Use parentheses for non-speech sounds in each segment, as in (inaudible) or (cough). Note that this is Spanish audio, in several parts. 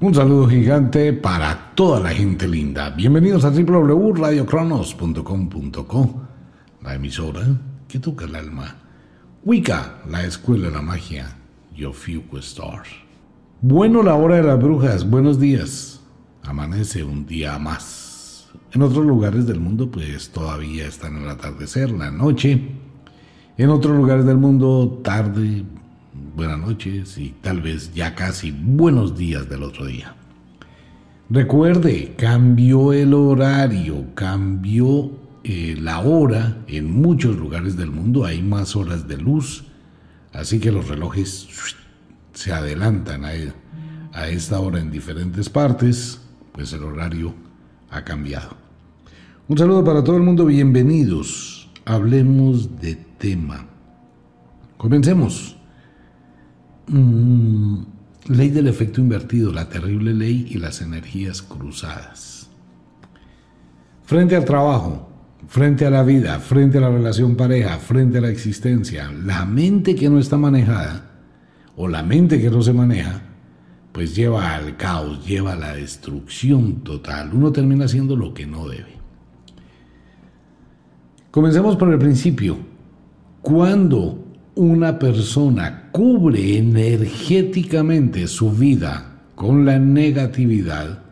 Un saludo gigante para toda la gente linda. Bienvenidos a www.radiocronos.com.co, la emisora que toca el alma. Wicca, la escuela de la magia. Yo Fuco Star. Bueno, la hora de las brujas. Buenos días. Amanece un día más. En otros lugares del mundo, pues todavía están en el atardecer, la noche. En otros lugares del mundo, tarde, buenas noches y tal vez ya casi buenos días del otro día. Recuerde, cambió el horario, cambió eh, la hora en muchos lugares del mundo, hay más horas de luz, así que los relojes se adelantan a, a esta hora en diferentes partes, pues el horario ha cambiado. Un saludo para todo el mundo, bienvenidos. Hablemos de tema. Comencemos. Mm, ley del efecto invertido, la terrible ley y las energías cruzadas. Frente al trabajo, frente a la vida, frente a la relación pareja, frente a la existencia, la mente que no está manejada o la mente que no se maneja, pues lleva al caos, lleva a la destrucción total. Uno termina haciendo lo que no debe. Comencemos por el principio. Cuando una persona cubre energéticamente su vida con la negatividad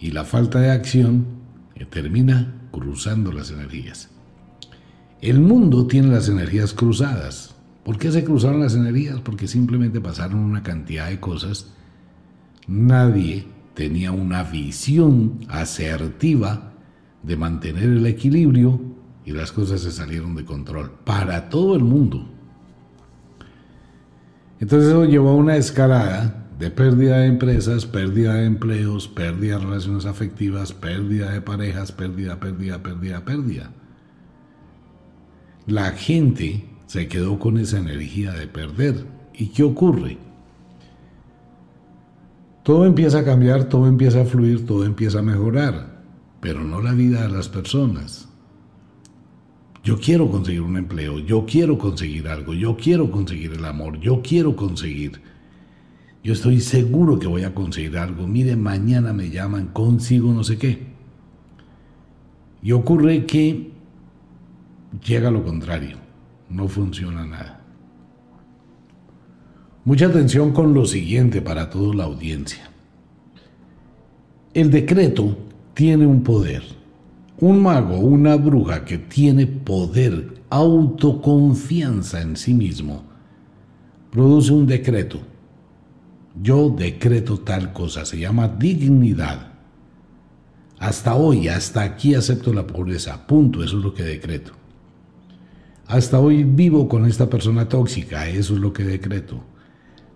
y la falta de acción, termina cruzando las energías. El mundo tiene las energías cruzadas. ¿Por qué se cruzaron las energías? Porque simplemente pasaron una cantidad de cosas. Nadie tenía una visión asertiva de mantener el equilibrio y las cosas se salieron de control para todo el mundo. Entonces eso llevó a una escalada de pérdida de empresas, pérdida de empleos, pérdida de relaciones afectivas, pérdida de parejas, pérdida, pérdida, pérdida, pérdida. La gente se quedó con esa energía de perder. ¿Y qué ocurre? Todo empieza a cambiar, todo empieza a fluir, todo empieza a mejorar, pero no la vida de las personas. Yo quiero conseguir un empleo, yo quiero conseguir algo, yo quiero conseguir el amor, yo quiero conseguir. Yo estoy seguro que voy a conseguir algo. Mire, mañana me llaman, consigo no sé qué. Y ocurre que llega lo contrario, no funciona nada. Mucha atención con lo siguiente para toda la audiencia. El decreto tiene un poder un mago, una bruja que tiene poder, autoconfianza en sí mismo, produce un decreto. Yo decreto tal cosa, se llama dignidad. Hasta hoy, hasta aquí acepto la pobreza, punto, eso es lo que decreto. Hasta hoy vivo con esta persona tóxica, eso es lo que decreto.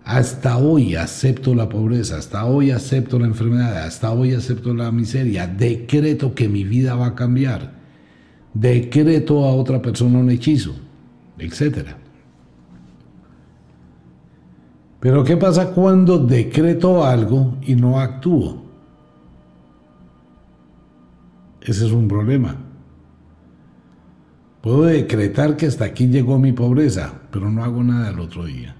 Hasta hoy acepto la pobreza, hasta hoy acepto la enfermedad, hasta hoy acepto la miseria. Decreto que mi vida va a cambiar. Decreto a otra persona un hechizo, etc. Pero ¿qué pasa cuando decreto algo y no actúo? Ese es un problema. Puedo decretar que hasta aquí llegó mi pobreza, pero no hago nada el otro día.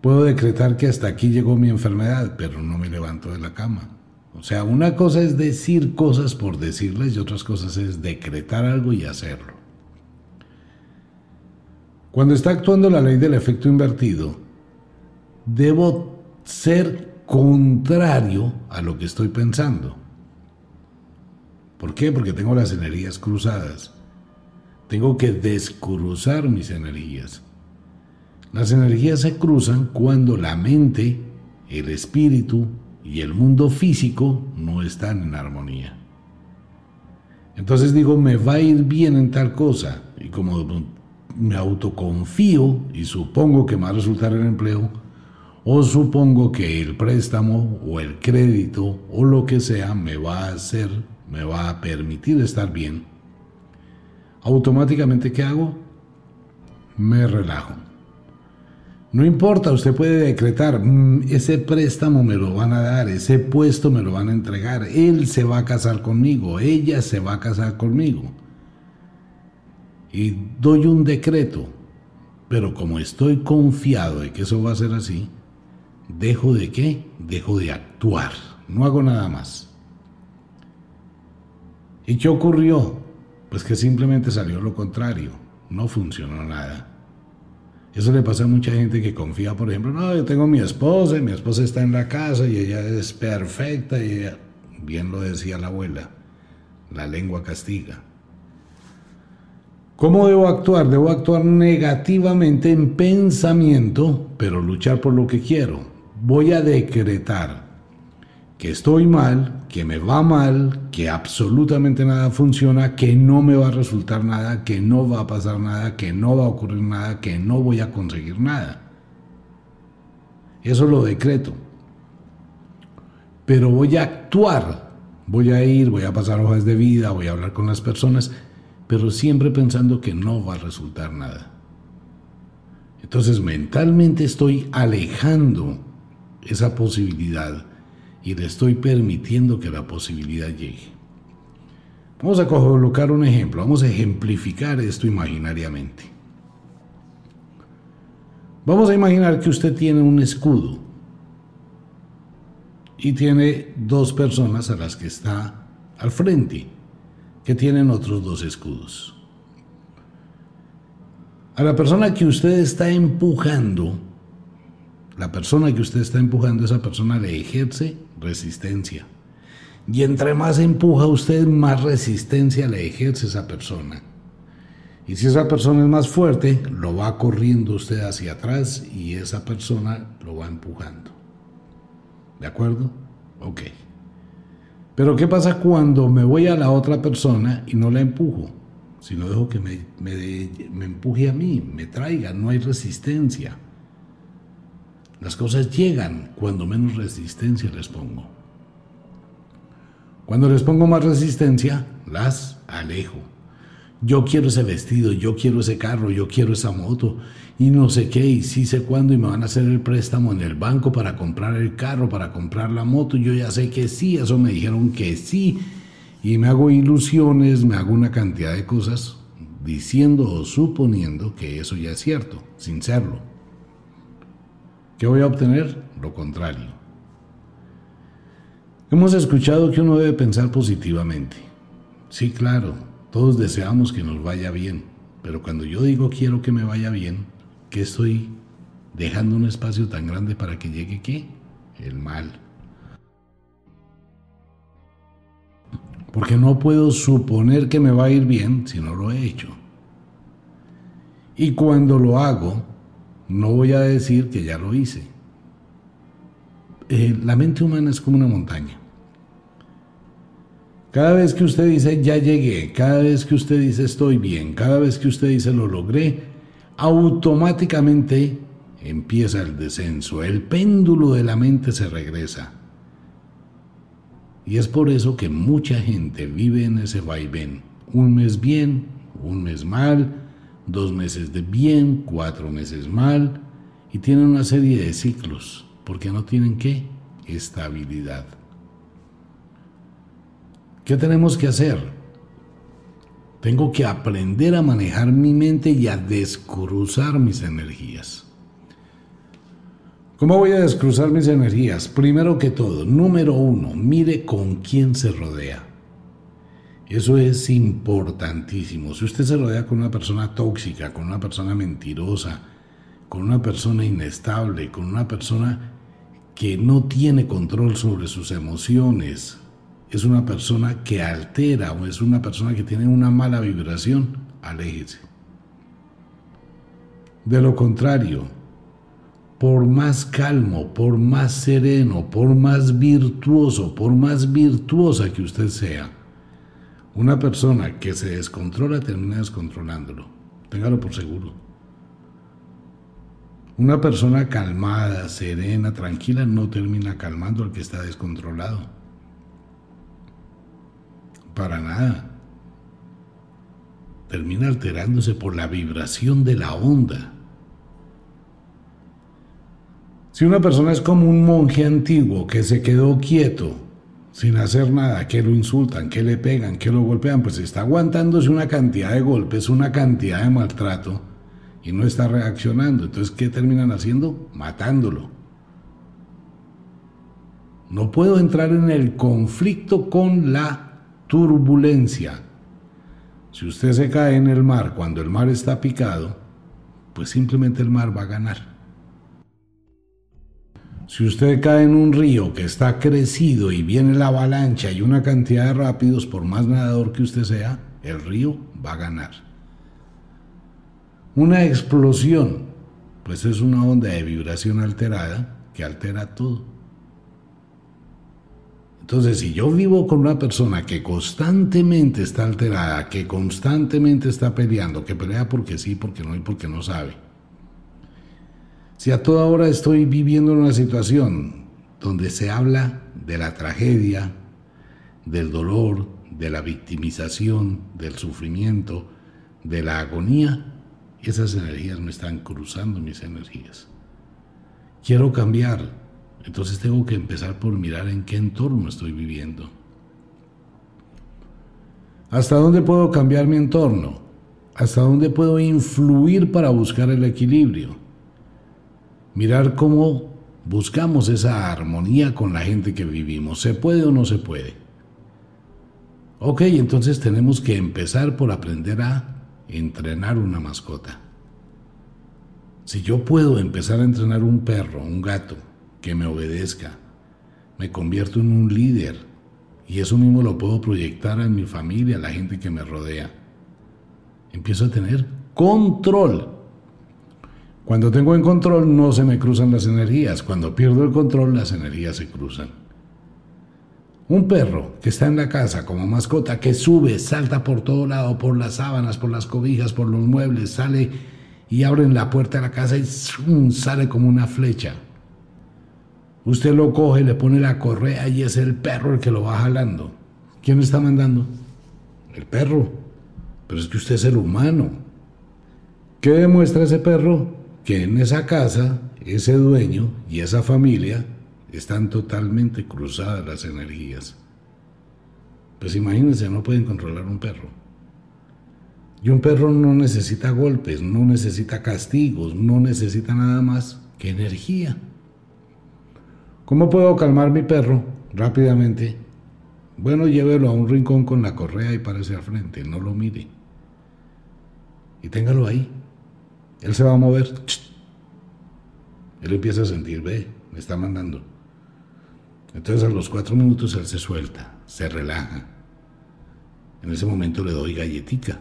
Puedo decretar que hasta aquí llegó mi enfermedad, pero no me levanto de la cama. O sea, una cosa es decir cosas por decirles y otras cosas es decretar algo y hacerlo. Cuando está actuando la ley del efecto invertido, debo ser contrario a lo que estoy pensando. ¿Por qué? Porque tengo las energías cruzadas. Tengo que descruzar mis energías. Las energías se cruzan cuando la mente, el espíritu y el mundo físico no están en armonía. Entonces digo, me va a ir bien en tal cosa. Y como me autoconfío y supongo que me va a resultar el empleo, o supongo que el préstamo o el crédito o lo que sea me va a hacer, me va a permitir estar bien, automáticamente ¿qué hago? Me relajo. No importa, usted puede decretar, mm, ese préstamo me lo van a dar, ese puesto me lo van a entregar, él se va a casar conmigo, ella se va a casar conmigo. Y doy un decreto, pero como estoy confiado de que eso va a ser así, dejo de qué? Dejo de actuar. No hago nada más. ¿Y qué ocurrió? Pues que simplemente salió lo contrario. No funcionó nada. Eso le pasa a mucha gente que confía, por ejemplo, no, yo tengo mi esposa y mi esposa está en la casa y ella es perfecta y ella, bien lo decía la abuela, la lengua castiga. ¿Cómo debo actuar? Debo actuar negativamente en pensamiento, pero luchar por lo que quiero. Voy a decretar que estoy mal, que me va mal, que absolutamente nada funciona, que no me va a resultar nada, que no va a pasar nada, que no va a ocurrir nada, que no voy a conseguir nada. Eso lo decreto. Pero voy a actuar, voy a ir, voy a pasar hojas de vida, voy a hablar con las personas pero siempre pensando que no va a resultar nada. Entonces mentalmente estoy alejando esa posibilidad y le estoy permitiendo que la posibilidad llegue. Vamos a colocar un ejemplo, vamos a ejemplificar esto imaginariamente. Vamos a imaginar que usted tiene un escudo y tiene dos personas a las que está al frente que tienen otros dos escudos. A la persona que usted está empujando, la persona que usted está empujando, esa persona le ejerce resistencia. Y entre más empuja usted, más resistencia le ejerce esa persona. Y si esa persona es más fuerte, lo va corriendo usted hacia atrás y esa persona lo va empujando. ¿De acuerdo? Ok. Pero ¿qué pasa cuando me voy a la otra persona y no la empujo? Sino dejo que me, me, empuje a mí, me traiga, no hay resistencia. Las cosas llegan cuando menos resistencia les pongo. Cuando les pongo más resistencia, las alejo. Yo quiero ese vestido, yo quiero ese carro, yo quiero esa moto, y no sé qué, y sí sé cuándo, y me van a hacer el préstamo en el banco para comprar el carro, para comprar la moto, yo ya sé que sí, eso me dijeron que sí, y me hago ilusiones, me hago una cantidad de cosas diciendo o suponiendo que eso ya es cierto, sin serlo. ¿Qué voy a obtener? Lo contrario. Hemos escuchado que uno debe pensar positivamente. Sí, claro, todos deseamos que nos vaya bien, pero cuando yo digo quiero que me vaya bien, ¿Qué estoy dejando un espacio tan grande para que llegue qué? El mal. Porque no puedo suponer que me va a ir bien si no lo he hecho. Y cuando lo hago, no voy a decir que ya lo hice. Eh, la mente humana es como una montaña. Cada vez que usted dice ya llegué, cada vez que usted dice estoy bien, cada vez que usted dice lo logré, automáticamente empieza el descenso, el péndulo de la mente se regresa. Y es por eso que mucha gente vive en ese vaivén. Un mes bien, un mes mal, dos meses de bien, cuatro meses mal, y tienen una serie de ciclos, porque no tienen qué? Estabilidad. ¿Qué tenemos que hacer? Tengo que aprender a manejar mi mente y a descruzar mis energías. ¿Cómo voy a descruzar mis energías? Primero que todo, número uno, mire con quién se rodea. Eso es importantísimo. Si usted se rodea con una persona tóxica, con una persona mentirosa, con una persona inestable, con una persona que no tiene control sobre sus emociones, es una persona que altera o es una persona que tiene una mala vibración, aléjese. De lo contrario, por más calmo, por más sereno, por más virtuoso, por más virtuosa que usted sea, una persona que se descontrola termina descontrolándolo. Téngalo por seguro. Una persona calmada, serena, tranquila, no termina calmando al que está descontrolado. Para nada. Termina alterándose por la vibración de la onda. Si una persona es como un monje antiguo que se quedó quieto, sin hacer nada, que lo insultan, que le pegan, que lo golpean, pues está aguantándose una cantidad de golpes, una cantidad de maltrato y no está reaccionando. Entonces, ¿qué terminan haciendo? Matándolo. No puedo entrar en el conflicto con la turbulencia. Si usted se cae en el mar cuando el mar está picado, pues simplemente el mar va a ganar. Si usted cae en un río que está crecido y viene la avalancha y una cantidad de rápidos, por más nadador que usted sea, el río va a ganar. Una explosión, pues es una onda de vibración alterada que altera todo. Entonces, si yo vivo con una persona que constantemente está alterada, que constantemente está peleando, que pelea porque sí, porque no y porque no sabe, si a toda hora estoy viviendo una situación donde se habla de la tragedia, del dolor, de la victimización, del sufrimiento, de la agonía, esas energías me están cruzando mis energías. Quiero cambiar, entonces tengo que empezar por mirar en qué entorno estoy viviendo. ¿Hasta dónde puedo cambiar mi entorno? ¿Hasta dónde puedo influir para buscar el equilibrio? Mirar cómo buscamos esa armonía con la gente que vivimos. ¿Se puede o no se puede? Ok, entonces tenemos que empezar por aprender a entrenar una mascota. Si yo puedo empezar a entrenar un perro, un gato, que me obedezca, me convierto en un líder y eso mismo lo puedo proyectar en mi familia, a la gente que me rodea. Empiezo a tener control. Cuando tengo en control no se me cruzan las energías, cuando pierdo el control las energías se cruzan. Un perro que está en la casa como mascota, que sube, salta por todo lado, por las sábanas, por las cobijas, por los muebles, sale y abren la puerta de la casa y sale como una flecha. Usted lo coge, le pone la correa y es el perro el que lo va jalando. ¿Quién está mandando? El perro. Pero es que usted es el humano. ¿Qué demuestra ese perro? Que en esa casa, ese dueño y esa familia están totalmente cruzadas las energías. Pues imagínense, no pueden controlar un perro. Y un perro no necesita golpes, no necesita castigos, no necesita nada más que energía. ¿Cómo puedo calmar mi perro rápidamente? Bueno, llévelo a un rincón con la correa y párese al frente, no lo mire. Y téngalo ahí. Él se va a mover. Él empieza a sentir, ve, me está mandando. Entonces a los cuatro minutos él se suelta, se relaja. En ese momento le doy galletica.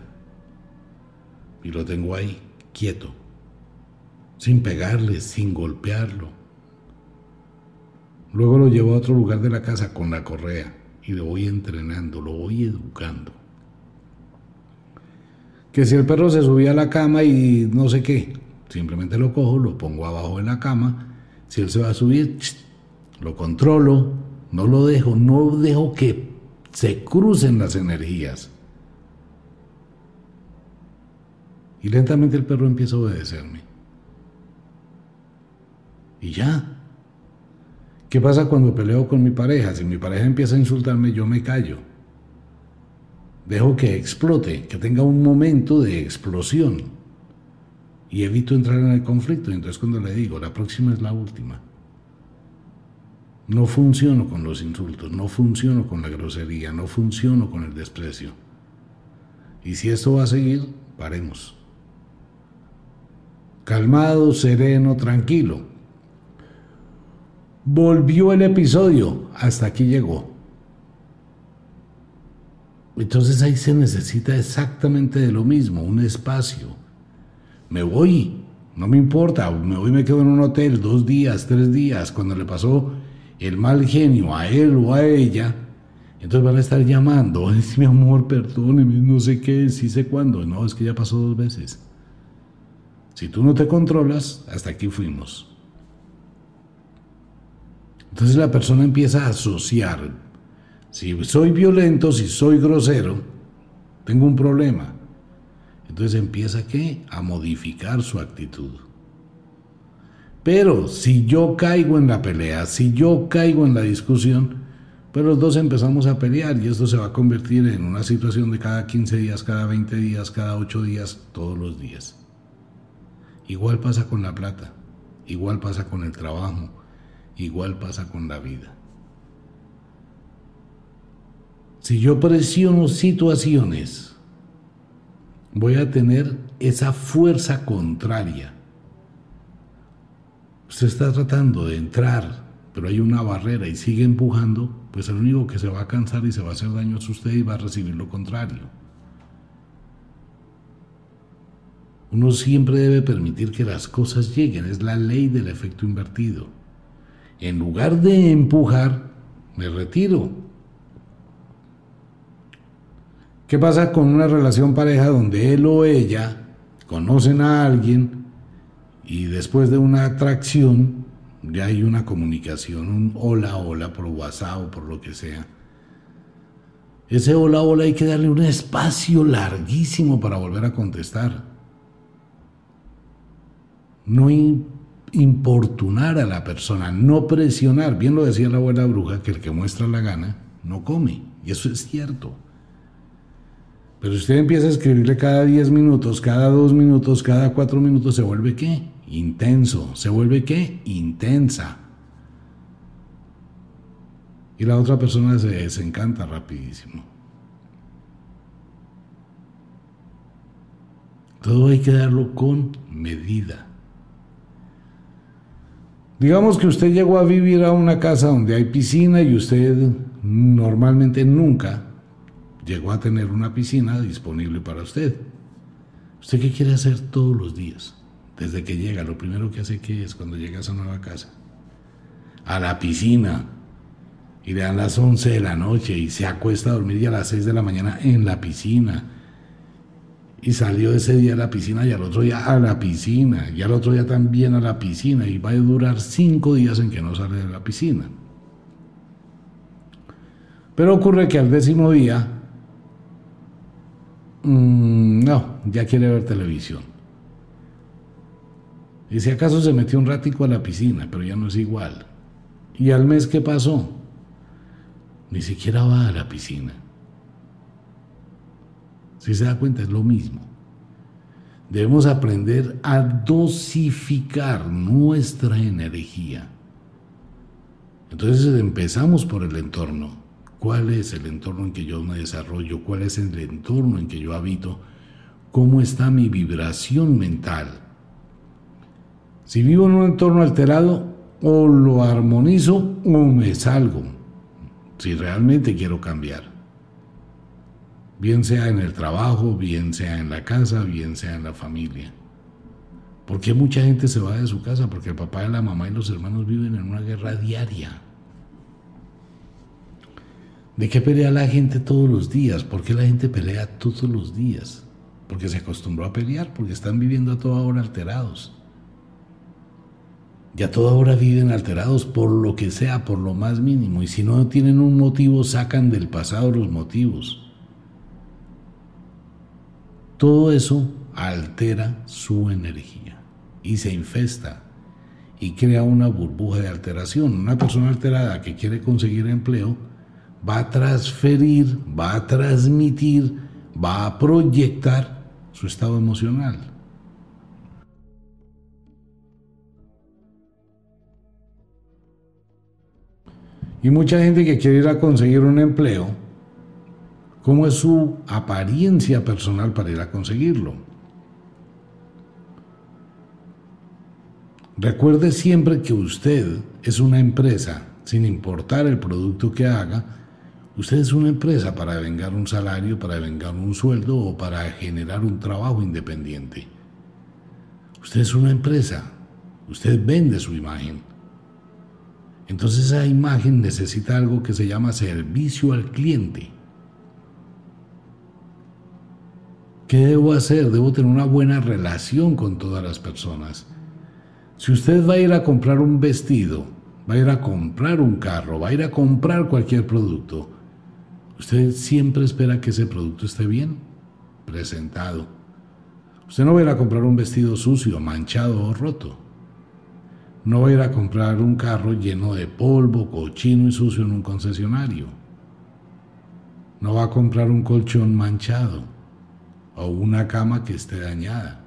Y lo tengo ahí, quieto, sin pegarle, sin golpearlo. Luego lo llevo a otro lugar de la casa con la correa y lo voy entrenando, lo voy educando. Que si el perro se subía a la cama y no sé qué, simplemente lo cojo, lo pongo abajo de la cama. Si él se va a subir, lo controlo, no lo dejo, no dejo que se crucen las energías. Y lentamente el perro empieza a obedecerme. Y ya. ¿Qué pasa cuando peleo con mi pareja? Si mi pareja empieza a insultarme, yo me callo. Dejo que explote, que tenga un momento de explosión. Y evito entrar en el conflicto. Entonces cuando le digo, la próxima es la última. No funciono con los insultos, no funciono con la grosería, no funciono con el desprecio. Y si esto va a seguir, paremos. Calmado, sereno, tranquilo. Volvió el episodio, hasta aquí llegó. Entonces ahí se necesita exactamente de lo mismo, un espacio. Me voy, no me importa, me voy y me quedo en un hotel dos días, tres días, cuando le pasó el mal genio a él o a ella, entonces van a estar llamando, (laughs) mi amor, perdóneme, no sé qué, sí sé cuándo. No, es que ya pasó dos veces. Si tú no te controlas, hasta aquí fuimos. Entonces la persona empieza a asociar. Si soy violento, si soy grosero, tengo un problema. Entonces empieza ¿qué? A modificar su actitud. Pero si yo caigo en la pelea, si yo caigo en la discusión, pues los dos empezamos a pelear y esto se va a convertir en una situación de cada 15 días, cada 20 días, cada 8 días, todos los días. Igual pasa con la plata, igual pasa con el trabajo, igual pasa con la vida. Si yo presiono situaciones, voy a tener esa fuerza contraria. Usted está tratando de entrar, pero hay una barrera y sigue empujando, pues el único que se va a cansar y se va a hacer daño es usted y va a recibir lo contrario. Uno siempre debe permitir que las cosas lleguen, es la ley del efecto invertido. En lugar de empujar, me retiro. ¿Qué pasa con una relación pareja donde él o ella conocen a alguien y después de una atracción ya hay una comunicación, un hola hola por WhatsApp o por lo que sea? Ese hola hola hay que darle un espacio larguísimo para volver a contestar. No importunar a la persona, no presionar. Bien lo decía la abuela bruja, que el que muestra la gana no come. Y eso es cierto. Pero si usted empieza a escribirle cada 10 minutos, cada 2 minutos, cada 4 minutos, ¿se vuelve qué? Intenso. ¿Se vuelve qué? Intensa. Y la otra persona se desencanta rapidísimo. Todo hay que darlo con medida. Digamos que usted llegó a vivir a una casa donde hay piscina y usted normalmente nunca llegó a tener una piscina disponible para usted. ¿Usted qué quiere hacer todos los días? Desde que llega, lo primero que hace que es cuando llega a esa nueva casa. A la piscina. Y le dan las 11 de la noche y se acuesta a dormir y a las 6 de la mañana en la piscina y salió ese día a la piscina y al otro día a la piscina y al otro día también a la piscina y va a durar cinco días en que no sale de la piscina. Pero ocurre que al décimo día, mm, no, ya quiere ver televisión. Y si acaso se metió un ratico a la piscina, pero ya no es igual. ¿Y al mes qué pasó? Ni siquiera va a la piscina. Si se da cuenta, es lo mismo. Debemos aprender a dosificar nuestra energía. Entonces empezamos por el entorno. ¿Cuál es el entorno en que yo me desarrollo? ¿Cuál es el entorno en que yo habito? ¿Cómo está mi vibración mental? Si vivo en un entorno alterado, o lo armonizo o me salgo, si realmente quiero cambiar bien sea en el trabajo, bien sea en la casa, bien sea en la familia. ¿Por qué mucha gente se va de su casa? Porque el papá, la mamá y los hermanos viven en una guerra diaria. ¿De qué pelea la gente todos los días? ¿Por qué la gente pelea todos los días? Porque se acostumbró a pelear, porque están viviendo a toda hora alterados. Y a toda hora viven alterados por lo que sea, por lo más mínimo. Y si no tienen un motivo, sacan del pasado los motivos. Todo eso altera su energía y se infesta y crea una burbuja de alteración. Una persona alterada que quiere conseguir empleo va a transferir, va a transmitir, va a proyectar su estado emocional. Y mucha gente que quiere ir a conseguir un empleo cómo es su apariencia personal para ir a conseguirlo. Recuerde siempre que usted es una empresa, sin importar el producto que haga, usted es una empresa para vengar un salario, para vengar un sueldo o para generar un trabajo independiente. Usted es una empresa, usted vende su imagen. Entonces esa imagen necesita algo que se llama servicio al cliente. ¿Qué debo hacer? Debo tener una buena relación con todas las personas. Si usted va a ir a comprar un vestido, va a ir a comprar un carro, va a ir a comprar cualquier producto, usted siempre espera que ese producto esté bien presentado. Usted no va a ir a comprar un vestido sucio, manchado o roto. No va a ir a comprar un carro lleno de polvo, cochino y sucio en un concesionario. No va a comprar un colchón manchado o una cama que esté dañada,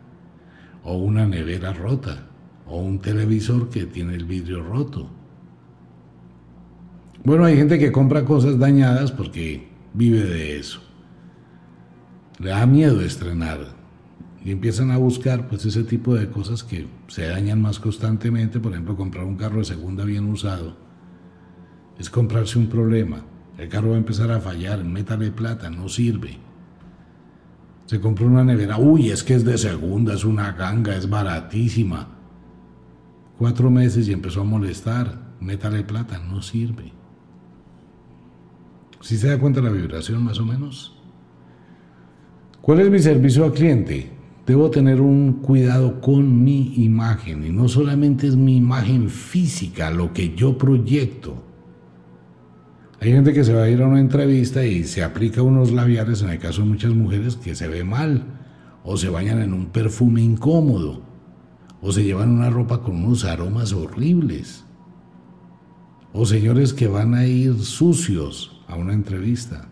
o una nevera rota, o un televisor que tiene el vidrio roto. Bueno, hay gente que compra cosas dañadas porque vive de eso. Le da miedo estrenar y empiezan a buscar pues ese tipo de cosas que se dañan más constantemente, por ejemplo, comprar un carro de segunda bien usado. Es comprarse un problema. El carro va a empezar a fallar, métale plata, no sirve. Se compró una nevera, uy, es que es de segunda, es una ganga, es baratísima. Cuatro meses y empezó a molestar, métale plata, no sirve. ¿Sí se da cuenta la vibración más o menos? ¿Cuál es mi servicio al cliente? Debo tener un cuidado con mi imagen y no solamente es mi imagen física, lo que yo proyecto. Hay gente que se va a ir a una entrevista y se aplica unos labiales, en el caso de muchas mujeres, que se ve mal, o se bañan en un perfume incómodo, o se llevan una ropa con unos aromas horribles, o señores que van a ir sucios, a una entrevista.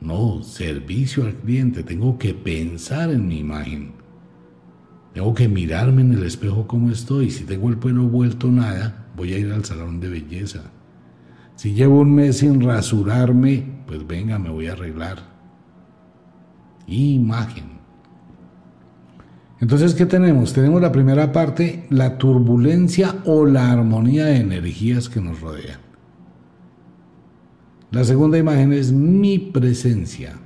No, servicio al cliente. Tengo que pensar en mi imagen. Tengo que mirarme en el espejo como estoy. Si tengo el pelo vuelto nada, voy a ir al salón de belleza. Si llevo un mes sin rasurarme, pues venga, me voy a arreglar. Imagen. Entonces, ¿qué tenemos? Tenemos la primera parte, la turbulencia o la armonía de energías que nos rodean. La segunda imagen es mi presencia,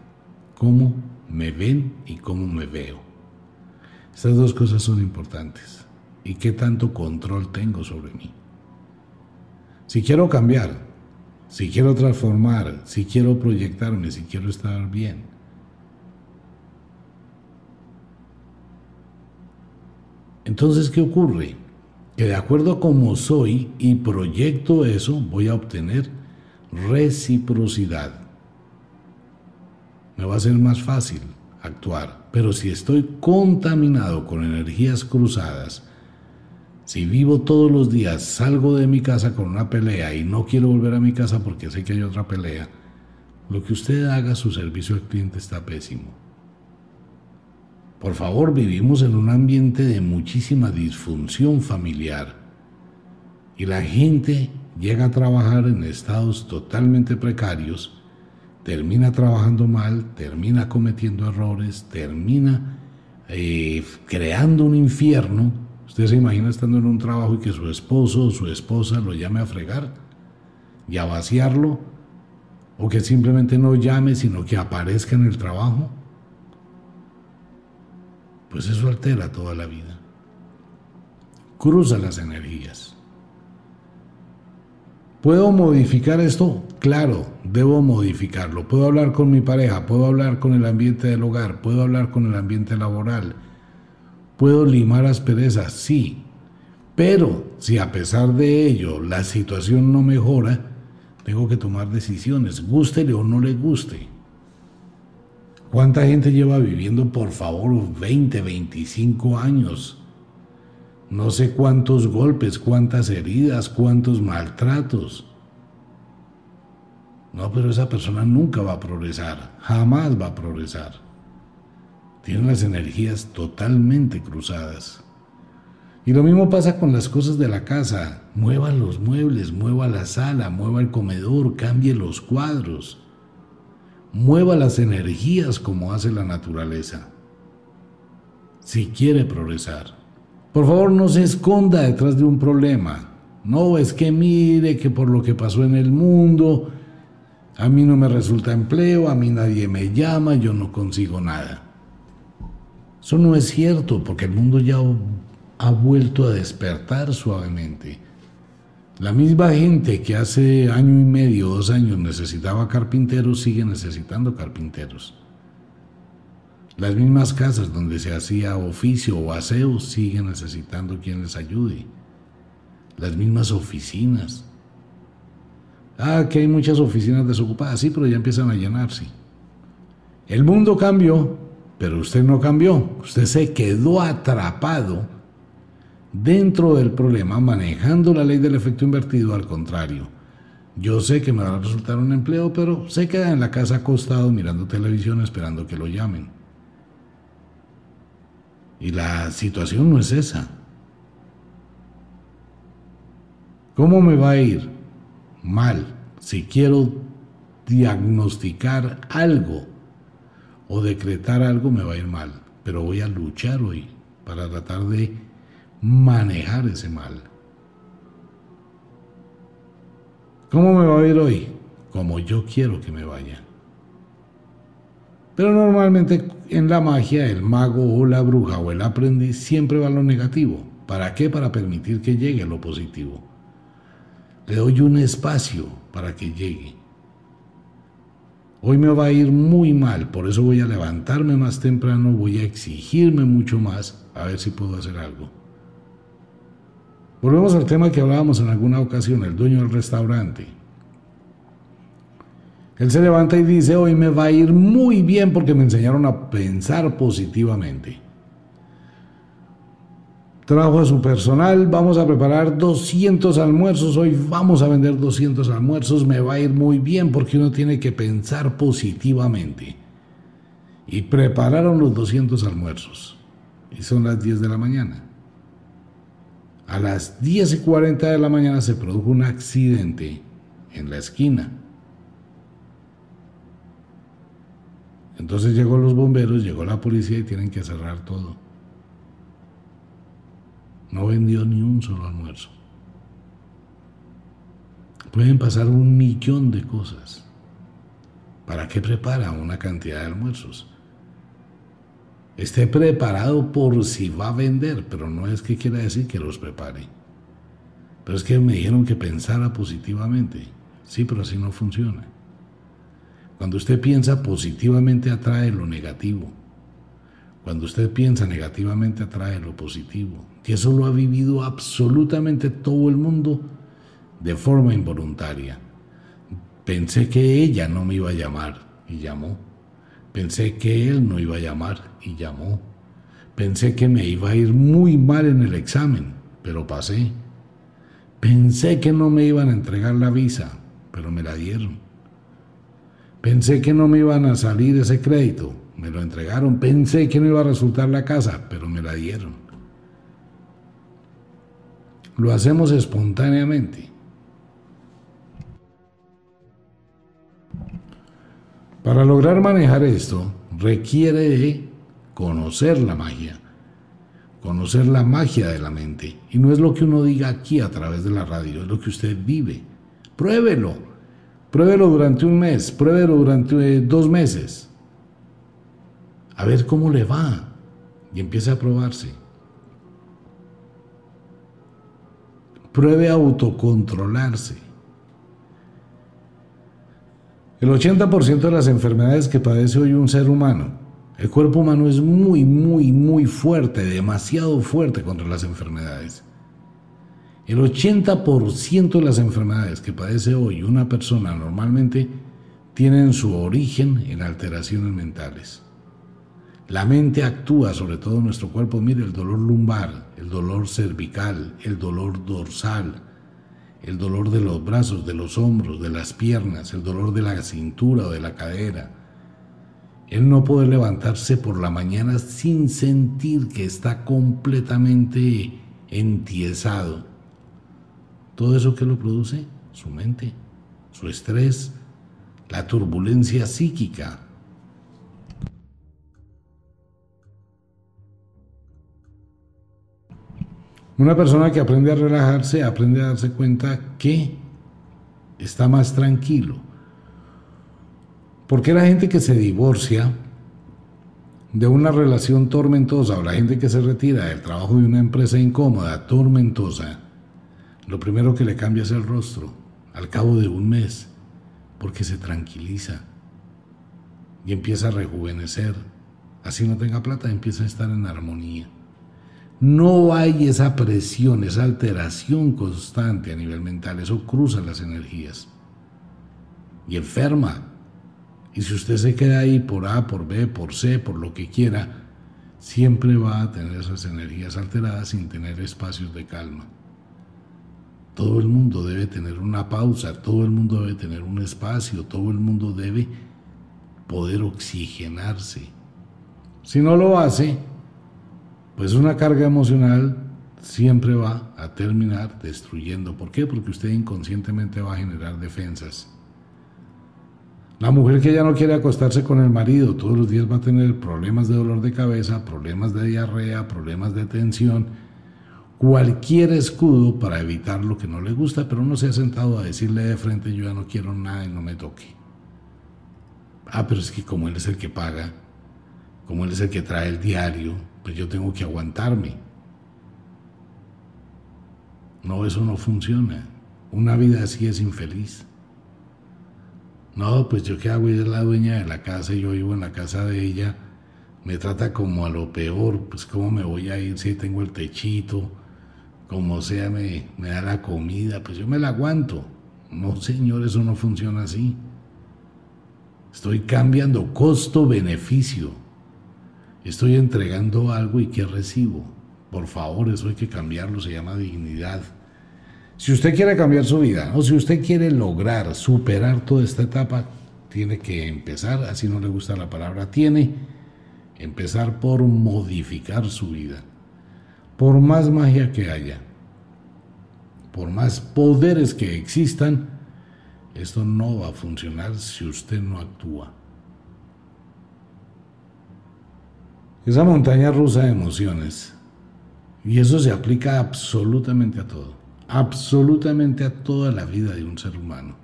cómo me ven y cómo me veo. Estas dos cosas son importantes. ¿Y qué tanto control tengo sobre mí? Si quiero cambiar, si quiero transformar, si quiero proyectarme, si quiero estar bien. Entonces, ¿qué ocurre? Que de acuerdo a cómo soy y proyecto eso, voy a obtener reciprocidad. Me va a ser más fácil actuar, pero si estoy contaminado con energías cruzadas, si vivo todos los días, salgo de mi casa con una pelea y no quiero volver a mi casa porque sé que hay otra pelea, lo que usted haga su servicio al cliente está pésimo. Por favor, vivimos en un ambiente de muchísima disfunción familiar y la gente llega a trabajar en estados totalmente precarios, termina trabajando mal, termina cometiendo errores, termina eh, creando un infierno. Usted se imagina estando en un trabajo y que su esposo o su esposa lo llame a fregar y a vaciarlo, o que simplemente no llame, sino que aparezca en el trabajo. Pues eso altera toda la vida. Cruza las energías. ¿Puedo modificar esto? Claro, debo modificarlo. Puedo hablar con mi pareja, puedo hablar con el ambiente del hogar, puedo hablar con el ambiente laboral. ¿Puedo limar asperezas? Sí. Pero si a pesar de ello la situación no mejora, tengo que tomar decisiones, gústele o no le guste. ¿Cuánta gente lleva viviendo, por favor, 20, 25 años? No sé cuántos golpes, cuántas heridas, cuántos maltratos. No, pero esa persona nunca va a progresar, jamás va a progresar. Tiene las energías totalmente cruzadas. Y lo mismo pasa con las cosas de la casa. Mueva los muebles, mueva la sala, mueva el comedor, cambie los cuadros. Mueva las energías como hace la naturaleza. Si quiere progresar. Por favor, no se esconda detrás de un problema. No, es que mire que por lo que pasó en el mundo, a mí no me resulta empleo, a mí nadie me llama, yo no consigo nada. Eso no es cierto, porque el mundo ya ha vuelto a despertar suavemente. La misma gente que hace año y medio, dos años necesitaba carpinteros, sigue necesitando carpinteros. Las mismas casas donde se hacía oficio o aseo siguen necesitando quien les ayude. Las mismas oficinas. Ah, que hay muchas oficinas desocupadas, sí, pero ya empiezan a llenarse. El mundo cambió, pero usted no cambió. Usted se quedó atrapado dentro del problema, manejando la ley del efecto invertido al contrario. Yo sé que me va a resultar un empleo, pero se queda en la casa acostado mirando televisión esperando que lo llamen. Y la situación no es esa. ¿Cómo me va a ir? Mal. Si quiero diagnosticar algo o decretar algo me va a ir mal, pero voy a luchar hoy para tratar de manejar ese mal. ¿Cómo me va a ir hoy? Como yo quiero que me vaya. Pero normalmente en la magia el mago o la bruja o el aprendiz siempre va a lo negativo. ¿Para qué? Para permitir que llegue lo positivo. Le doy un espacio para que llegue. Hoy me va a ir muy mal, por eso voy a levantarme más temprano, voy a exigirme mucho más, a ver si puedo hacer algo. Volvemos al tema que hablábamos en alguna ocasión, el dueño del restaurante. Él se levanta y dice, hoy me va a ir muy bien porque me enseñaron a pensar positivamente. Trabajo a su personal, vamos a preparar 200 almuerzos, hoy vamos a vender 200 almuerzos, me va a ir muy bien porque uno tiene que pensar positivamente. Y prepararon los 200 almuerzos. Y son las 10 de la mañana. A las 10 y 40 de la mañana se produjo un accidente en la esquina. Entonces llegó los bomberos, llegó la policía y tienen que cerrar todo. No vendió ni un solo almuerzo. Pueden pasar un millón de cosas. ¿Para qué prepara una cantidad de almuerzos? esté preparado por si va a vender, pero no es que quiera decir que los prepare. Pero es que me dijeron que pensara positivamente. Sí, pero así no funciona. Cuando usted piensa positivamente atrae lo negativo. Cuando usted piensa negativamente atrae lo positivo. Y eso lo ha vivido absolutamente todo el mundo de forma involuntaria. Pensé que ella no me iba a llamar y llamó. Pensé que él no iba a llamar y llamó. Pensé que me iba a ir muy mal en el examen, pero pasé. Pensé que no me iban a entregar la visa, pero me la dieron. Pensé que no me iban a salir ese crédito, me lo entregaron. Pensé que no iba a resultar la casa, pero me la dieron. Lo hacemos espontáneamente. Para lograr manejar esto, requiere de conocer la magia, conocer la magia de la mente. Y no es lo que uno diga aquí a través de la radio, es lo que usted vive. Pruébelo, pruébelo durante un mes, pruébelo durante dos meses. A ver cómo le va y empiece a probarse. Pruebe a autocontrolarse. El 80% de las enfermedades que padece hoy un ser humano, el cuerpo humano es muy, muy, muy fuerte, demasiado fuerte contra las enfermedades. El 80% de las enfermedades que padece hoy una persona normalmente tienen su origen en alteraciones mentales. La mente actúa sobre todo en nuestro cuerpo. Mire, el dolor lumbar, el dolor cervical, el dolor dorsal, el dolor de los brazos, de los hombros, de las piernas, el dolor de la cintura o de la cadera. El no poder levantarse por la mañana sin sentir que está completamente entiesado. Todo eso que lo produce, su mente, su estrés, la turbulencia psíquica, Una persona que aprende a relajarse aprende a darse cuenta que está más tranquilo. Porque la gente que se divorcia de una relación tormentosa o la gente que se retira del trabajo de una empresa incómoda, tormentosa, lo primero que le cambia es el rostro al cabo de un mes, porque se tranquiliza y empieza a rejuvenecer. Así no tenga plata, empieza a estar en armonía. No hay esa presión, esa alteración constante a nivel mental. Eso cruza las energías y enferma. Y si usted se queda ahí por A, por B, por C, por lo que quiera, siempre va a tener esas energías alteradas sin tener espacios de calma. Todo el mundo debe tener una pausa, todo el mundo debe tener un espacio, todo el mundo debe poder oxigenarse. Si no lo hace, pues una carga emocional siempre va a terminar destruyendo. ¿Por qué? Porque usted inconscientemente va a generar defensas. La mujer que ya no quiere acostarse con el marido todos los días va a tener problemas de dolor de cabeza, problemas de diarrea, problemas de tensión, cualquier escudo para evitar lo que no le gusta, pero no se ha sentado a decirle de frente yo ya no quiero nada y no me toque. Ah, pero es que como él es el que paga, como él es el que trae el diario, pues yo tengo que aguantarme. No, eso no funciona. Una vida así es infeliz. No, pues yo qué hago, ella es la dueña de la casa yo vivo en la casa de ella. Me trata como a lo peor, pues cómo me voy a ir si tengo el techito, como sea me, da la comida, pues yo me la aguanto. No, señor, eso no funciona así. Estoy cambiando costo-beneficio. Estoy entregando algo y ¿qué recibo? Por favor, eso hay que cambiarlo, se llama dignidad. Si usted quiere cambiar su vida o si usted quiere lograr superar toda esta etapa, tiene que empezar, así no le gusta la palabra, tiene empezar por modificar su vida. Por más magia que haya, por más poderes que existan, esto no va a funcionar si usted no actúa. Esa montaña rusa de emociones, y eso se aplica absolutamente a todo absolutamente a toda la vida de un ser humano.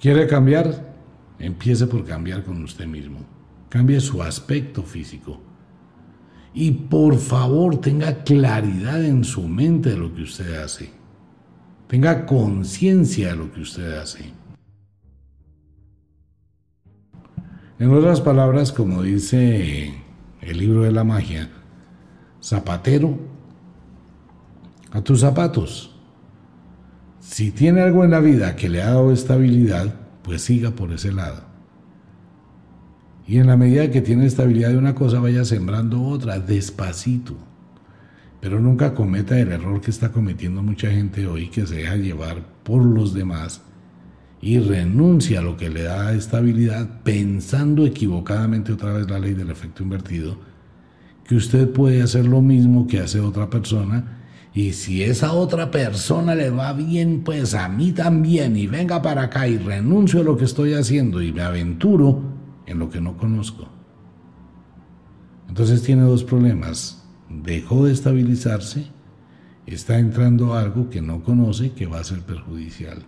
¿Quiere cambiar? Empiece por cambiar con usted mismo. Cambie su aspecto físico. Y por favor tenga claridad en su mente de lo que usted hace. Tenga conciencia de lo que usted hace. En otras palabras, como dice el libro de la magia, zapatero a tus zapatos. Si tiene algo en la vida que le ha dado estabilidad, pues siga por ese lado. Y en la medida que tiene estabilidad de una cosa, vaya sembrando otra, despacito. Pero nunca cometa el error que está cometiendo mucha gente hoy, que se deja llevar por los demás y renuncia a lo que le da estabilidad, pensando equivocadamente otra vez la ley del efecto invertido, que usted puede hacer lo mismo que hace otra persona y si esa otra persona le va bien, pues a mí también. Y venga para acá y renuncio a lo que estoy haciendo y me aventuro en lo que no conozco. Entonces tiene dos problemas. Dejó de estabilizarse, está entrando algo que no conoce que va a ser perjudicial.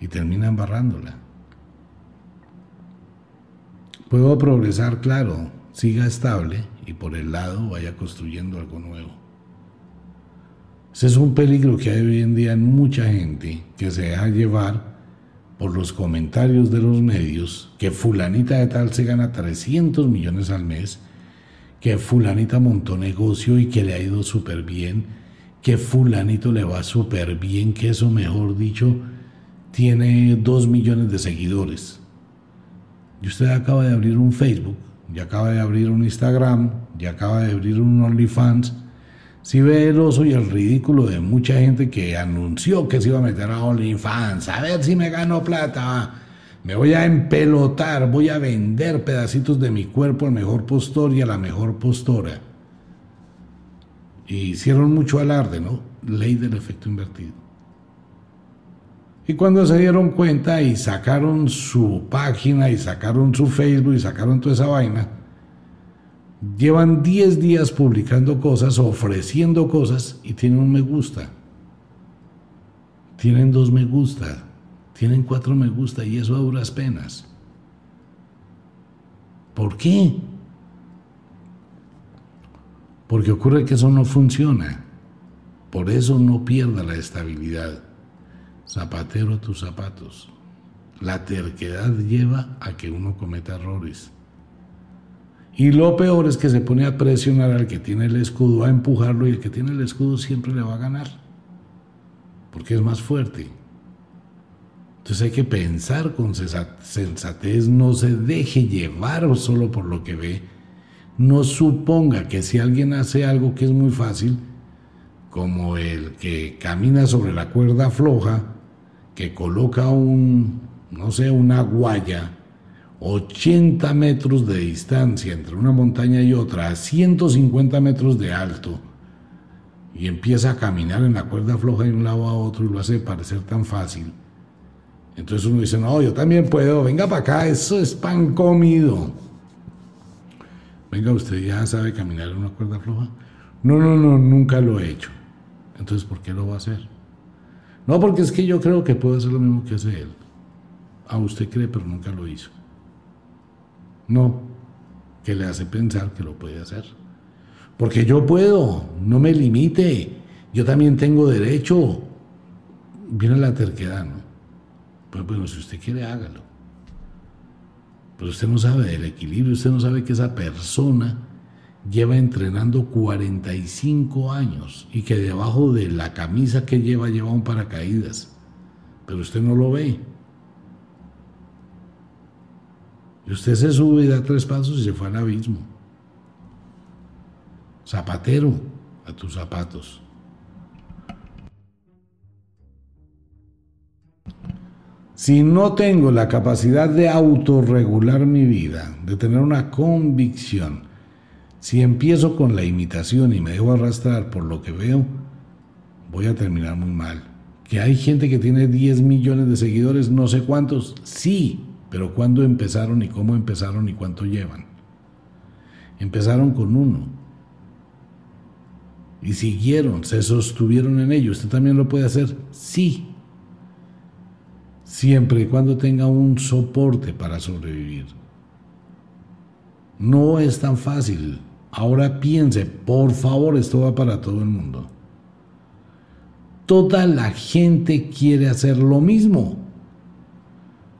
Y termina embarrándola. Puedo progresar, claro, siga estable y por el lado vaya construyendo algo nuevo. Ese es un peligro que hay hoy en día en mucha gente que se deja llevar por los comentarios de los medios que fulanita de tal se gana 300 millones al mes, que fulanita montó negocio y que le ha ido súper bien, que fulanito le va súper bien, que eso mejor dicho tiene 2 millones de seguidores. Y usted acaba de abrir un Facebook, ya acaba de abrir un Instagram, ya acaba de abrir un OnlyFans, si ve el oso y el ridículo de mucha gente que anunció que se iba a meter a OnlyFans, a ver si me gano plata, me voy a empelotar, voy a vender pedacitos de mi cuerpo al mejor postor y a la mejor postora. Y hicieron mucho alarde, ¿no? Ley del efecto invertido. Y cuando se dieron cuenta y sacaron su página y sacaron su Facebook y sacaron toda esa vaina, Llevan 10 días publicando cosas, ofreciendo cosas y tienen un me gusta. Tienen dos me gusta, tienen cuatro me gusta y eso a duras penas. ¿Por qué? Porque ocurre que eso no funciona. Por eso no pierda la estabilidad. Zapatero tus zapatos. La terquedad lleva a que uno cometa errores. Y lo peor es que se pone a presionar al que tiene el escudo, a empujarlo y el que tiene el escudo siempre le va a ganar, porque es más fuerte. Entonces hay que pensar con sensatez, no se deje llevar solo por lo que ve, no suponga que si alguien hace algo que es muy fácil, como el que camina sobre la cuerda floja, que coloca un, no sé, una guaya, 80 metros de distancia entre una montaña y otra, a 150 metros de alto, y empieza a caminar en la cuerda floja de un lado a otro y lo hace parecer tan fácil, Entonces uno dice, no, yo también puedo, venga para acá, eso es pan comido. Venga, usted ya sabe caminar en una cuerda floja. No, no, no, nunca lo he hecho. Entonces, ¿por qué lo va a hacer? No, porque es que yo creo que puedo hacer lo mismo que hace él. A ah, usted cree, pero nunca lo hizo. No, que le hace pensar que lo puede hacer. Porque yo puedo, no me limite. Yo también tengo derecho. Viene la terquedad, ¿no? Pues bueno, si usted quiere, hágalo. Pero usted no sabe del equilibrio, usted no sabe que esa persona lleva entrenando 45 años y que debajo de la camisa que lleva lleva un paracaídas. Pero usted no lo ve. Y usted se sube y da tres pasos y se fue al abismo. Zapatero a tus zapatos. Si no tengo la capacidad de autorregular mi vida, de tener una convicción, si empiezo con la imitación y me dejo arrastrar por lo que veo, voy a terminar muy mal. Que hay gente que tiene 10 millones de seguidores, no sé cuántos, sí, pero ¿cuándo empezaron y cómo empezaron y cuánto llevan? Empezaron con uno. Y siguieron, se sostuvieron en ello. ¿Usted también lo puede hacer? Sí. Siempre y cuando tenga un soporte para sobrevivir. No es tan fácil. Ahora piense, por favor, esto va para todo el mundo. Toda la gente quiere hacer lo mismo.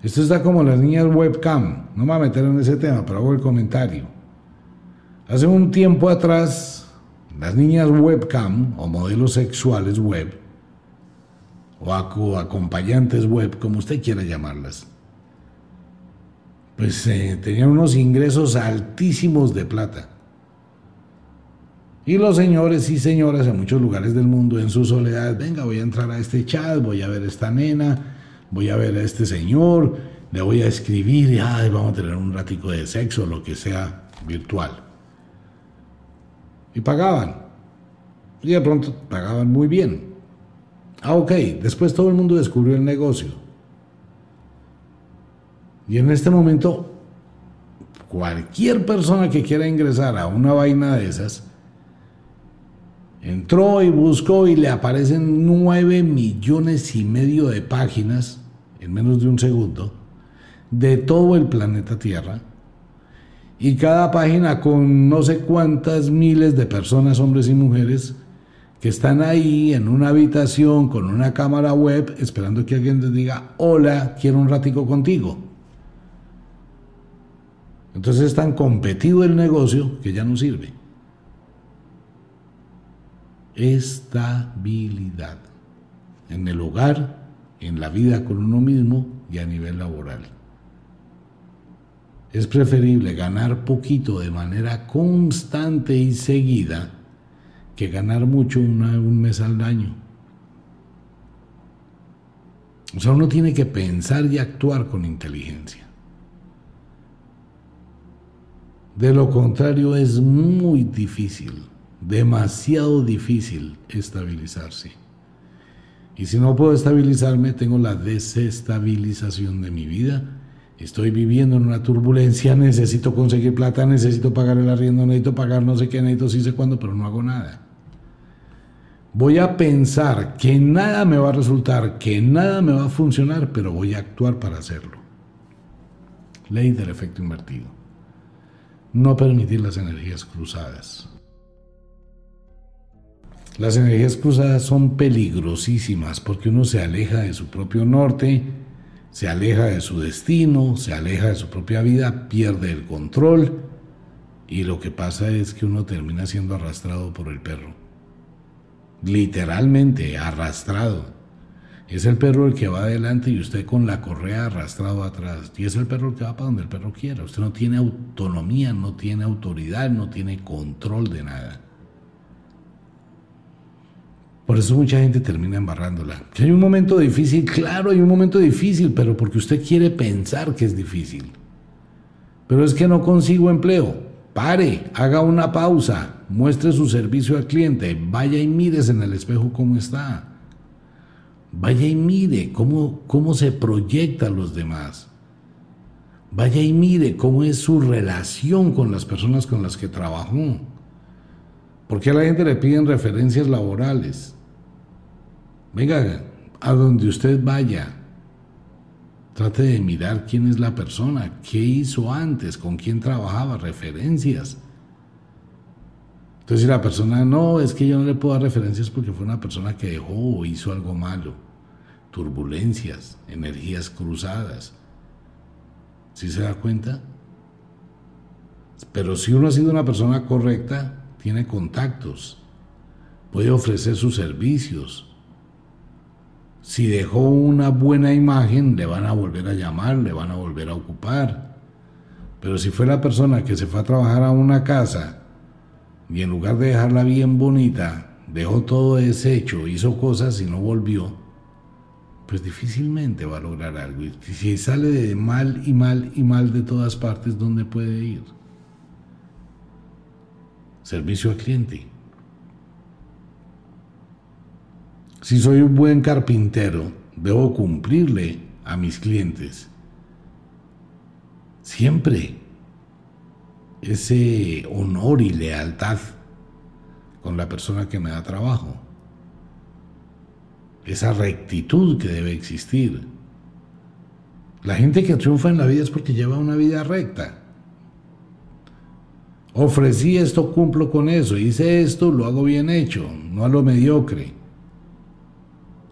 Esto está como las niñas webcam. No me voy a meter en ese tema, pero hago el comentario. Hace un tiempo atrás, las niñas webcam o modelos sexuales web o acompañantes web, como usted quiera llamarlas, pues eh, tenían unos ingresos altísimos de plata. Y los señores y señoras en muchos lugares del mundo en su soledad, venga, voy a entrar a este chat, voy a ver a esta nena, voy a ver a este señor, le voy a escribir y ay, vamos a tener un ratico de sexo, lo que sea virtual. Y pagaban. Y de pronto pagaban muy bien. Ah, ok, después todo el mundo descubrió el negocio. Y en este momento, cualquier persona que quiera ingresar a una vaina de esas, entró y buscó y le aparecen nueve millones y medio de páginas en menos de un segundo de todo el planeta Tierra y cada página con no sé cuántas miles de personas, hombres y mujeres, que están ahí en una habitación con una cámara web esperando que alguien les diga, hola, quiero un ratico contigo. Entonces es tan competido el negocio que ya no sirve. Estabilidad en el hogar, en la vida con uno mismo y a nivel laboral. Es preferible ganar poquito de manera constante y seguida que ganar mucho un mes al año. O sea, uno tiene que pensar y actuar con inteligencia. De lo contrario es muy difícil, demasiado difícil estabilizarse. Y si no puedo estabilizarme, tengo la desestabilización de mi vida. Estoy viviendo en una turbulencia, necesito conseguir plata, necesito pagar el arriendo, necesito pagar no sé qué, necesito sí sé cuándo, pero no hago nada voy a pensar que nada me va a resultar, que nada me va a funcionar, pero voy a actuar para hacerlo. Ley del efecto invertido. No permitir las energías cruzadas. Las energías cruzadas son peligrosísimas porque uno se aleja de su propio norte, se aleja de su destino, se aleja de su propia vida, pierde el control y lo que pasa es que uno termina siendo arrastrado por el perro literalmente arrastrado. Es el perro el que va adelante y usted con la correa arrastrado atrás. Y es el perro el que va para donde el perro quiera. Usted no tiene autonomía, no tiene autoridad, no tiene control de nada. Por eso mucha gente termina embarrándola. Si hay un momento difícil, claro, hay un momento difícil, pero porque usted quiere pensar que es difícil. Pero es que no consigo empleo. Pare, haga una pausa, muestre su servicio al cliente, vaya y mires en el espejo cómo está. Vaya y mire cómo, cómo se proyectan los demás. Vaya y mire cómo es su relación con las personas con las que trabajó. Porque a la gente le piden referencias laborales. Venga, a donde usted vaya, trate de mirar quién es la persona, qué hizo antes, con quién trabajaba, referencias. Entonces, si la persona, no, es que yo no le puedo dar referencias porque fue una persona que dejó o hizo algo malo, turbulencias, energías cruzadas. ¿Sí se da cuenta? Pero si uno ha sido una persona correcta, tiene contactos, puede ofrecer sus servicios. Si dejó una buena imagen, le van a volver a llamar, le van a volver a ocupar. Pero si fue la persona que se fue a trabajar a una casa y en lugar de dejarla bien bonita, dejó todo deshecho, hizo cosas y no volvió, pues difícilmente va a lograr algo. Y si sale de mal y mal y mal de todas partes, ¿dónde puede ir? Servicio al cliente. Si soy un buen carpintero, debo cumplirle a mis clientes. Siempre ese honor y lealtad con la persona que me da trabajo. Esa rectitud que debe existir. La gente que triunfa en la vida es porque lleva una vida recta. Ofrecí esto, cumplo con eso. Hice esto, lo hago bien hecho, no a lo mediocre.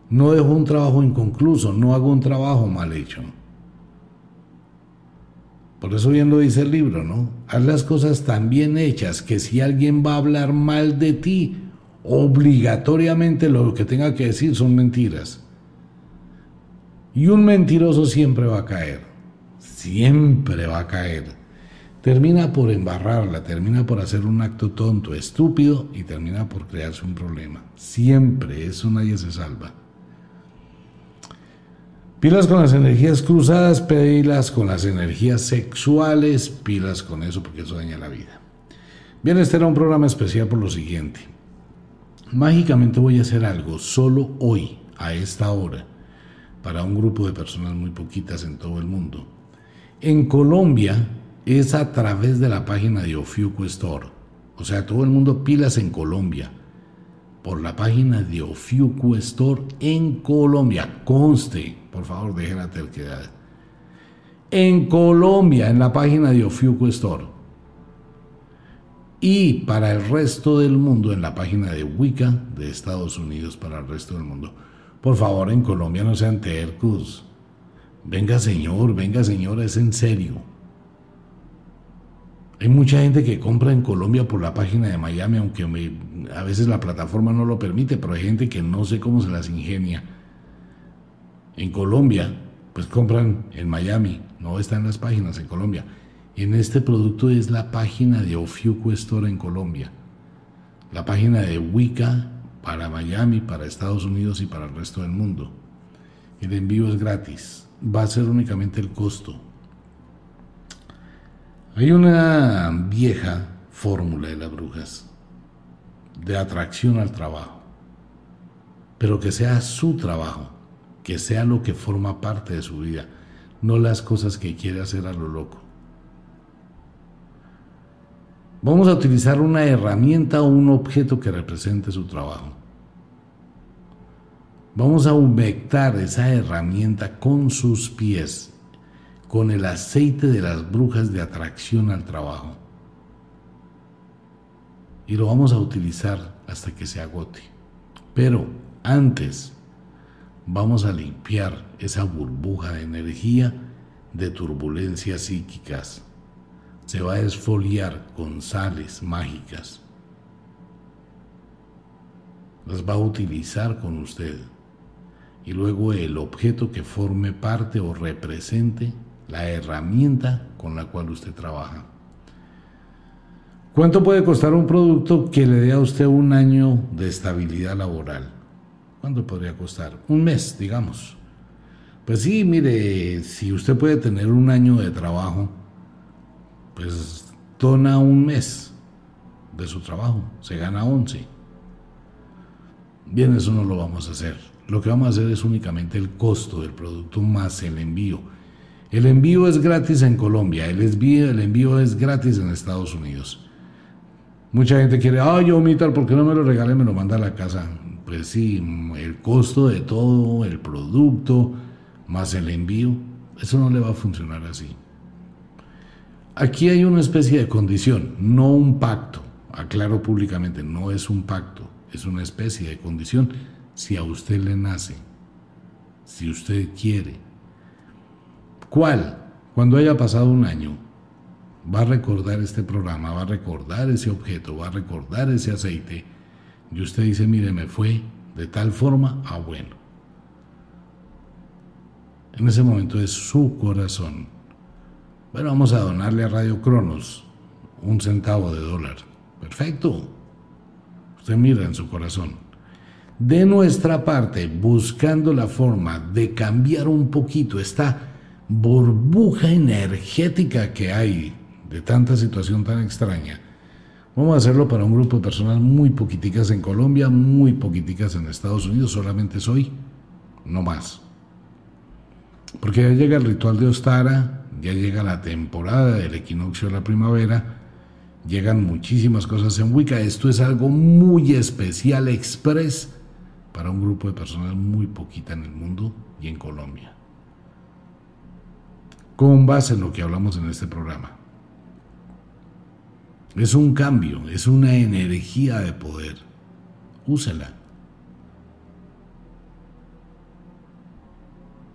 No dejo un trabajo inconcluso, no hago un trabajo mal hecho. Por eso bien lo dice el libro, ¿no? Haz las cosas tan bien hechas que si alguien va a hablar mal de ti, obligatoriamente lo que tenga que decir son mentiras. Y un mentiroso siempre va a caer. Siempre va a caer. Termina por embarrarla, termina por hacer un acto tonto, estúpido y termina por crearse un problema. Siempre, eso nadie se salva. Pilas con las energías cruzadas, pilas con las energías sexuales, pilas con eso porque eso daña la vida. Bien, este era un programa especial por lo siguiente. Mágicamente voy a hacer algo solo hoy, a esta hora, para un grupo de personas muy poquitas en todo el mundo. En Colombia es a través de la página de Ofiuco Store. O sea, todo el mundo pilas en Colombia por la página de Ofiuco en Colombia. Conste, por favor, dejen la terquedad. En Colombia, en la página de Ofiuco Store. Y para el resto del mundo, en la página de Wicca de Estados Unidos para el resto del mundo. Por favor, en Colombia no sean tercos. Venga, señor, venga, señora, es en serio. Hay mucha gente que compra en Colombia por la página de Miami, aunque a veces la plataforma no lo permite, pero hay gente que no sé cómo se las ingenia. En Colombia, pues compran en Miami, no está en las páginas en Colombia. En este producto es la página de Ofiuco Store en Colombia, la página de Wicca para Miami, para Estados Unidos y para el resto del mundo. El envío es gratis, va a ser únicamente el costo. Hay una vieja fórmula de las brujas de atracción al trabajo, pero que sea su trabajo, que sea lo que forma parte de su vida, no las cosas que quiere hacer a lo loco. Vamos a utilizar una herramienta o un objeto que represente su trabajo. Vamos a humectar esa herramienta con sus pies con el aceite de las brujas de atracción al trabajo. Y lo vamos a utilizar hasta que se agote. Pero antes vamos a limpiar esa burbuja de energía de turbulencias psíquicas. Se va a esfoliar con sales mágicas. Las va a utilizar con usted. Y luego el objeto que forme parte o represente la herramienta con la cual usted trabaja. ¿Cuánto puede costar un producto que le dé a usted un año de estabilidad laboral? ¿Cuánto podría costar? Un mes, digamos. Pues sí, mire, si usted puede tener un año de trabajo, pues dona un mes de su trabajo, se gana 11. Bien, eso no lo vamos a hacer. lo que vamos a hacer es únicamente el costo del producto más el envío. El envío es gratis en Colombia, el envío, es gratis en Estados Unidos. Mucha gente quiere, ah, yo mi tal, ¿por qué no me lo regale me lo manda a la casa? Pues sí, el costo de todo, el producto, más el envío, eso no le va a funcionar así. Aquí hay una especie de condición, no un pacto. Aclaro públicamente, no es un pacto, es una especie de condición si a usted le nace, si usted quiere. ¿Cuál? Cuando haya pasado un año, va a recordar este programa, va a recordar ese objeto, va a recordar ese aceite, y usted dice, mire, me fue de tal forma a bueno. En ese momento es su corazón. Bueno, vamos a donarle a Radio Cronos un centavo de dólar. Perfecto. Usted mira en su corazón. De nuestra parte, buscando la forma de cambiar un poquito esta burbuja energética que hay de tanta situación tan extraña, vamos a hacerlo para un grupo de personas muy poquiticas en Colombia, muy poquiticas en Estados Unidos, solamente soy, no más. Porque ya llega el ritual de Ostara, ya llega la temporada del equinoccio de la primavera, llegan muchísimas cosas en Wicca. Esto es algo muy especial, express, para un grupo de personas muy poquita en el mundo y en Colombia. Con base en lo que hablamos en este programa. Es un cambio, es una energía de poder. Úsela.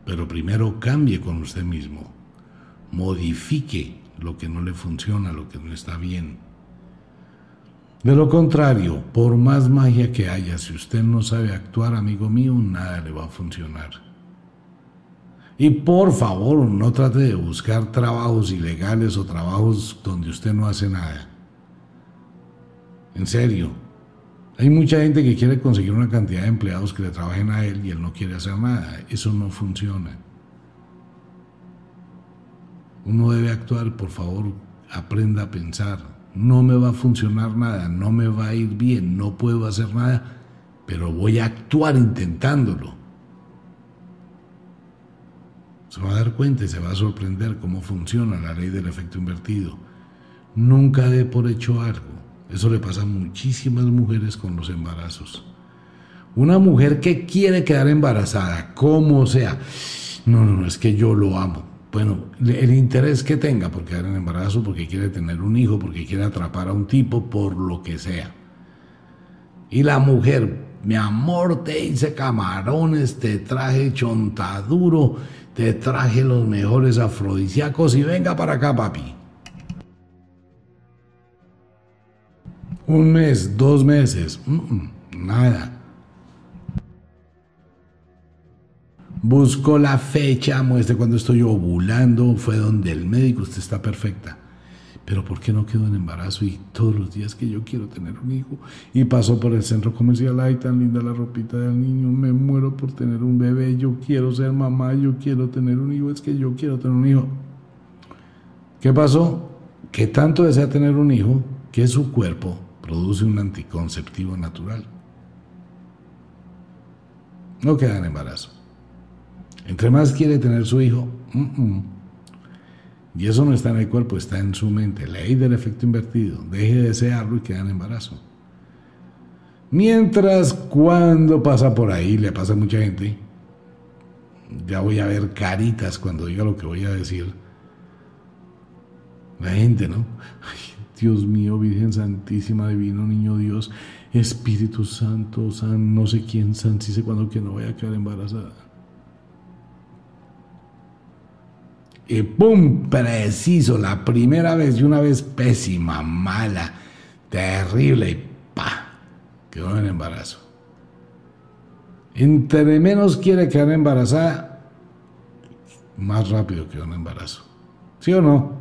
Pero primero cambie con usted mismo. Modifique lo que no le funciona, lo que no está bien. De lo contrario, por más magia que haya, si usted no sabe actuar, amigo mío, nada le va a funcionar. Y por favor, no trate de buscar trabajos ilegales o trabajos donde usted no hace nada. En serio, hay mucha gente que quiere conseguir una cantidad de empleados que le trabajen a él y él no quiere hacer nada. Eso no funciona. Uno debe actuar, por favor, aprenda a pensar. No me va a funcionar nada, no me va a ir bien, no puedo hacer nada, pero voy a actuar intentándolo. Se va a dar cuenta y se va a sorprender cómo funciona la ley del efecto invertido. Nunca dé por hecho algo. Eso le pasa a muchísimas mujeres con los embarazos. Una mujer que quiere quedar embarazada, como sea, no, no, no, es que yo lo amo bueno, el interés que tenga por quedar en embarazo, porque quiere tener un hijo, porque quiere atrapar a un tipo, por lo que sea. Y la mujer, mi amor, te hice camarones, te traje chontaduro, te traje los mejores afrodisíacos y venga para acá, papi. Un mes, dos meses, nada. Busco la fecha, muestre cuando estoy ovulando, fue donde el médico, usted está perfecta. Pero ¿por qué no quedo en embarazo y todos los días que yo quiero tener un hijo? Y paso por el centro comercial, ay, tan linda la ropita del niño, me muero por tener un bebé, yo quiero ser mamá, yo quiero tener un hijo, es que yo quiero tener un hijo. ¿Qué pasó? Que tanto desea tener un hijo que su cuerpo produce un anticonceptivo natural. No queda en embarazo. Entre más quiere tener su hijo, y eso no está en el cuerpo, está en su mente. Ley del efecto invertido. Deje de desearlo y queda en embarazo. Mientras cuando pasa por ahí, le pasa a mucha gente, ya voy a ver caritas cuando diga lo que voy a decir. La gente, ¿no? Dios mío, Virgen Santísima, Divino Niño Dios, Espíritu Santo, San, no sé quién, San, si sé cuándo que no voy a quedar embarazada. Y ¡pum! Preciso, la primera vez y una vez pésima, mala, terrible y ¡pa! Quedó en embarazo. Entre menos quiere quedar embarazada, más rápido quedó en embarazo. ¿Sí o no?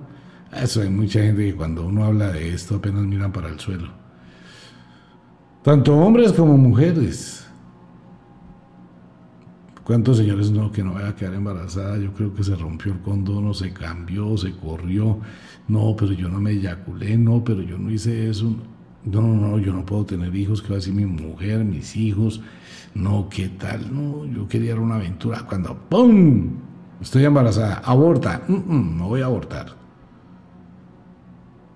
Eso hay mucha gente que cuando uno habla de esto apenas miran para el suelo. Tanto hombres como mujeres. ¿Cuántos señores no que no vaya a quedar embarazada? Yo creo que se rompió el condón, se cambió, se corrió. No, pero yo no me eyaculé, no, pero yo no hice eso. No, no, no, yo no puedo tener hijos, que va a decir mi mujer, mis hijos. No, ¿qué tal? No, yo quería una aventura cuando ¡pum! Estoy embarazada, aborta. no voy a abortar.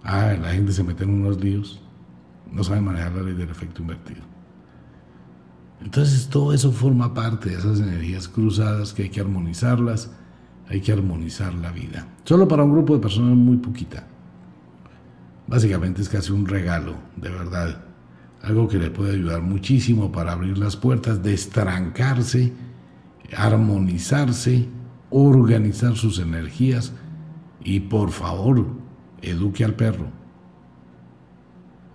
Ah, la gente se mete en unos líos. No sabe manejar la ley del efecto invertido. Entonces todo eso forma parte de esas energías cruzadas que hay que armonizarlas, hay que armonizar la vida. Solo para un grupo de personas muy poquita. Básicamente es casi un regalo, de verdad. Algo que le puede ayudar muchísimo para abrir las puertas, destrancarse, armonizarse, organizar sus energías y por favor, eduque al perro.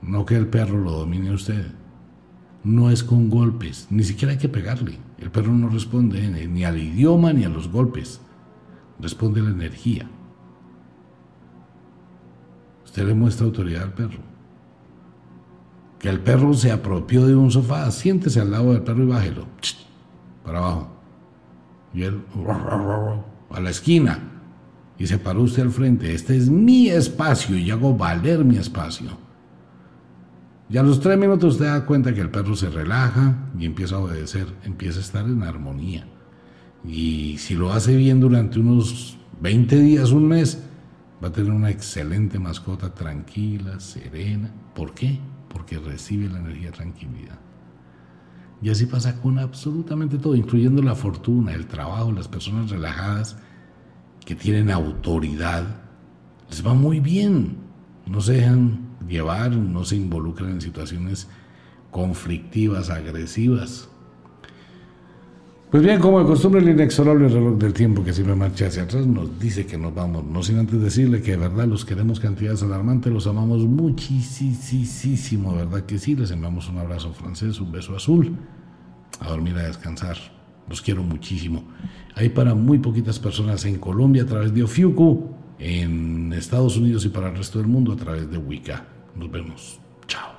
No que el perro lo domine usted. No es con golpes, ni siquiera hay que pegarle. El perro no responde ni al idioma ni a los golpes. Responde la energía. Usted le muestra autoridad al perro. Que el perro se apropió de un sofá, siéntese al lado del perro y bájelo. Para abajo. Y él a la esquina. Y se paró usted al frente. Este es mi espacio y hago valer mi espacio. Y a los tres minutos usted da cuenta que el perro se relaja y empieza a obedecer, empieza a estar en armonía. Y si lo hace bien durante unos 20 días, un mes, va a tener una excelente mascota tranquila, serena. ¿Por qué? Porque recibe la energía de tranquilidad. Y así pasa con absolutamente todo, incluyendo la fortuna, el trabajo, las personas relajadas que tienen autoridad. Les va muy bien. No se dejan llevar, no se involucran en situaciones conflictivas, agresivas. Pues bien, como de costumbre, el inexorable reloj del tiempo que siempre marcha hacia atrás nos dice que nos vamos, no sin antes decirle que de verdad los queremos cantidades alarmantes, los amamos muchísimo, verdad que sí, les enviamos un abrazo francés, un beso azul, a dormir, a descansar, los quiero muchísimo. Hay para muy poquitas personas en Colombia a través de Ofiuco, en Estados Unidos y para el resto del mundo a través de Wicca. Nos vemos. Chao.